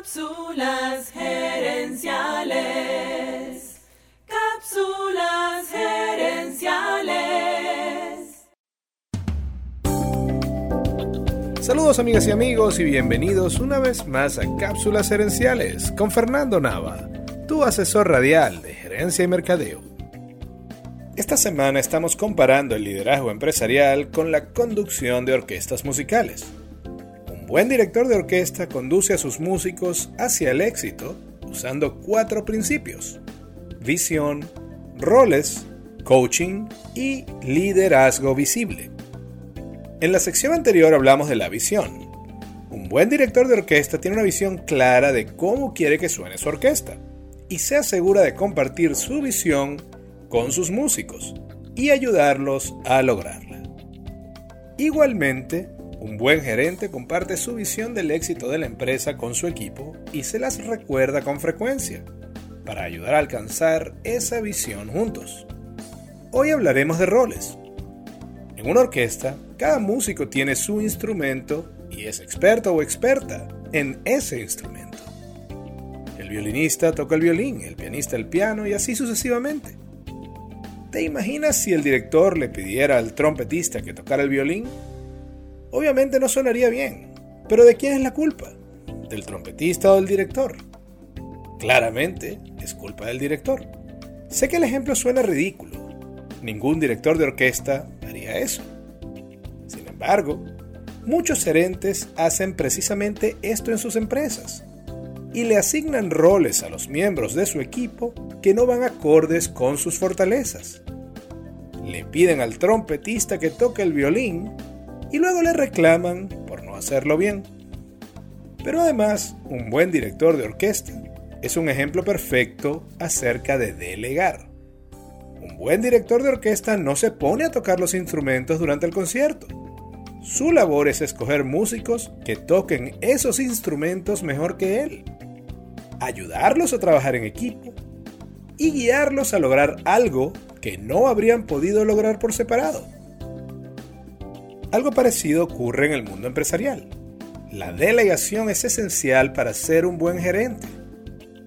Cápsulas gerenciales. Cápsulas gerenciales. Saludos amigas y amigos y bienvenidos una vez más a Cápsulas gerenciales con Fernando Nava, tu asesor radial de gerencia y mercadeo. Esta semana estamos comparando el liderazgo empresarial con la conducción de orquestas musicales buen director de orquesta conduce a sus músicos hacia el éxito usando cuatro principios. Visión, roles, coaching y liderazgo visible. En la sección anterior hablamos de la visión. Un buen director de orquesta tiene una visión clara de cómo quiere que suene su orquesta y se asegura de compartir su visión con sus músicos y ayudarlos a lograrla. Igualmente, un buen gerente comparte su visión del éxito de la empresa con su equipo y se las recuerda con frecuencia para ayudar a alcanzar esa visión juntos. Hoy hablaremos de roles. En una orquesta, cada músico tiene su instrumento y es experto o experta en ese instrumento. El violinista toca el violín, el pianista el piano y así sucesivamente. ¿Te imaginas si el director le pidiera al trompetista que tocara el violín Obviamente no sonaría bien, pero ¿de quién es la culpa? ¿Del trompetista o del director? Claramente es culpa del director. Sé que el ejemplo suena ridículo. Ningún director de orquesta haría eso. Sin embargo, muchos gerentes hacen precisamente esto en sus empresas y le asignan roles a los miembros de su equipo que no van acordes con sus fortalezas. Le piden al trompetista que toque el violín y luego le reclaman por no hacerlo bien. Pero además, un buen director de orquesta es un ejemplo perfecto acerca de delegar. Un buen director de orquesta no se pone a tocar los instrumentos durante el concierto. Su labor es escoger músicos que toquen esos instrumentos mejor que él, ayudarlos a trabajar en equipo y guiarlos a lograr algo que no habrían podido lograr por separado. Algo parecido ocurre en el mundo empresarial. La delegación es esencial para ser un buen gerente.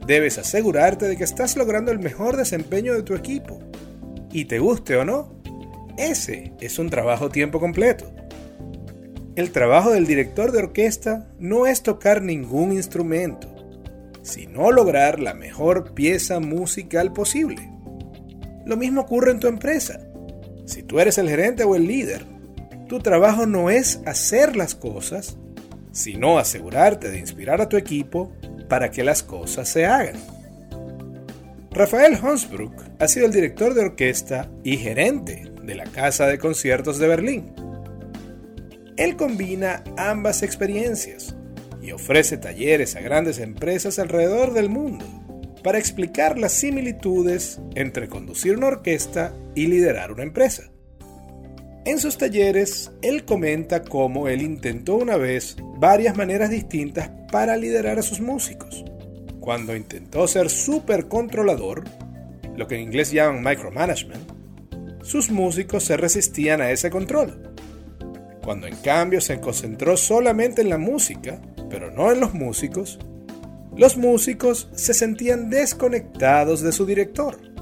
Debes asegurarte de que estás logrando el mejor desempeño de tu equipo. Y te guste o no, ese es un trabajo tiempo completo. El trabajo del director de orquesta no es tocar ningún instrumento, sino lograr la mejor pieza musical posible. Lo mismo ocurre en tu empresa. Si tú eres el gerente o el líder, tu trabajo no es hacer las cosas, sino asegurarte de inspirar a tu equipo para que las cosas se hagan. Rafael Hansbrook ha sido el director de orquesta y gerente de la Casa de Conciertos de Berlín. Él combina ambas experiencias y ofrece talleres a grandes empresas alrededor del mundo para explicar las similitudes entre conducir una orquesta y liderar una empresa. En sus talleres, él comenta cómo él intentó una vez varias maneras distintas para liderar a sus músicos. Cuando intentó ser súper controlador, lo que en inglés llaman micromanagement, sus músicos se resistían a ese control. Cuando en cambio se concentró solamente en la música, pero no en los músicos, los músicos se sentían desconectados de su director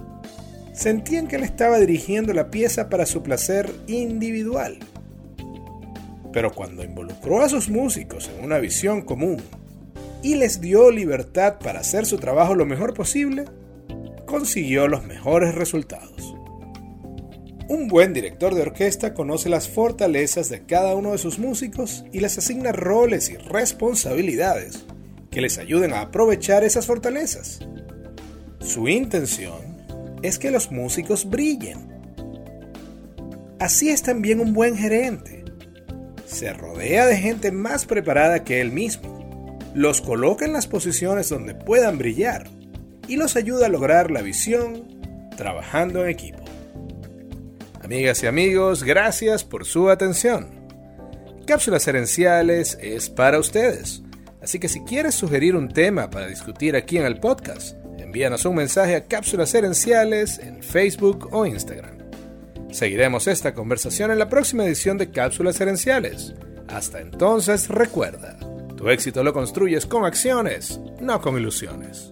sentían que él estaba dirigiendo la pieza para su placer individual. Pero cuando involucró a sus músicos en una visión común y les dio libertad para hacer su trabajo lo mejor posible, consiguió los mejores resultados. Un buen director de orquesta conoce las fortalezas de cada uno de sus músicos y les asigna roles y responsabilidades que les ayuden a aprovechar esas fortalezas. Su intención es que los músicos brillen. Así es también un buen gerente. Se rodea de gente más preparada que él mismo, los coloca en las posiciones donde puedan brillar y los ayuda a lograr la visión trabajando en equipo. Amigas y amigos, gracias por su atención. Cápsulas Herenciales es para ustedes, así que si quieres sugerir un tema para discutir aquí en el podcast, envíanos un mensaje a Cápsulas Herenciales en Facebook o Instagram. Seguiremos esta conversación en la próxima edición de Cápsulas Herenciales. Hasta entonces recuerda, Tu éxito lo construyes con acciones, no con ilusiones.